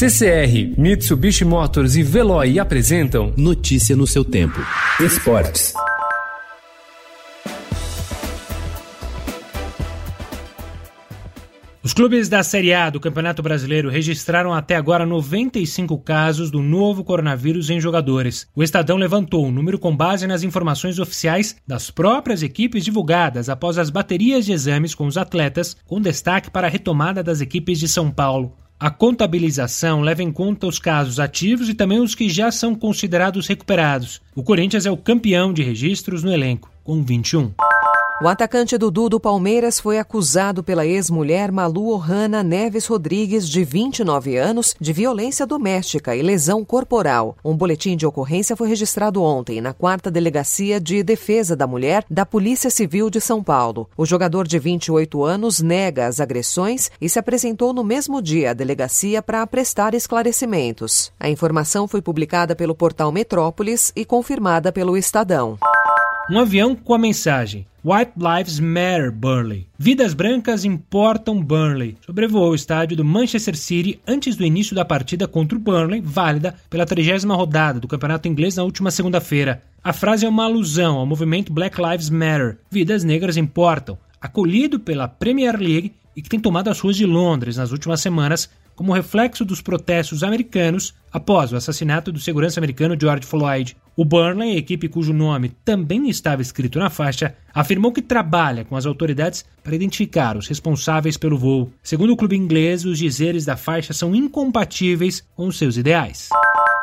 CCR, Mitsubishi Motors e Veloy apresentam Notícia no seu tempo. Esportes. Os clubes da Série A do Campeonato Brasileiro registraram até agora 95 casos do novo coronavírus em jogadores. O Estadão levantou o número com base nas informações oficiais das próprias equipes divulgadas após as baterias de exames com os atletas, com destaque para a retomada das equipes de São Paulo. A contabilização leva em conta os casos ativos e também os que já são considerados recuperados. O Corinthians é o campeão de registros no elenco, com 21. O atacante Dudu do Palmeiras foi acusado pela ex-mulher Malu Ohana Neves Rodrigues, de 29 anos, de violência doméstica e lesão corporal. Um boletim de ocorrência foi registrado ontem na quarta delegacia de defesa da mulher da Polícia Civil de São Paulo. O jogador de 28 anos nega as agressões e se apresentou no mesmo dia à delegacia para prestar esclarecimentos. A informação foi publicada pelo portal Metrópolis e confirmada pelo Estadão. Um avião com a mensagem White Lives Matter Burnley. Vidas brancas importam Burnley. Sobrevoou o estádio do Manchester City antes do início da partida contra o Burnley, válida pela trigésima rodada do campeonato inglês na última segunda-feira. A frase é uma alusão ao movimento Black Lives Matter. Vidas negras importam. Acolhido pela Premier League e que tem tomado as ruas de Londres nas últimas semanas como reflexo dos protestos americanos após o assassinato do segurança americano George Floyd. O Burnley, equipe cujo nome também estava escrito na faixa, afirmou que trabalha com as autoridades para identificar os responsáveis pelo voo. Segundo o clube inglês, os dizeres da faixa são incompatíveis com os seus ideais.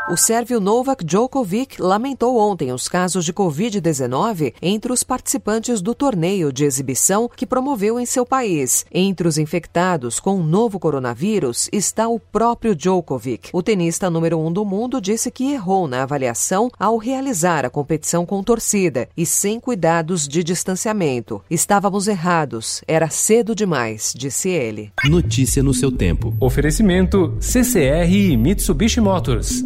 O sérvio Novak Djokovic lamentou ontem os casos de Covid-19 entre os participantes do torneio de exibição que promoveu em seu país. Entre os infectados com o novo coronavírus está o próprio Djokovic. O tenista número um do mundo disse que errou na avaliação ao realizar a competição com torcida e sem cuidados de distanciamento. Estávamos errados, era cedo demais, disse ele. Notícia no seu tempo. Oferecimento CCR e Mitsubishi Motors.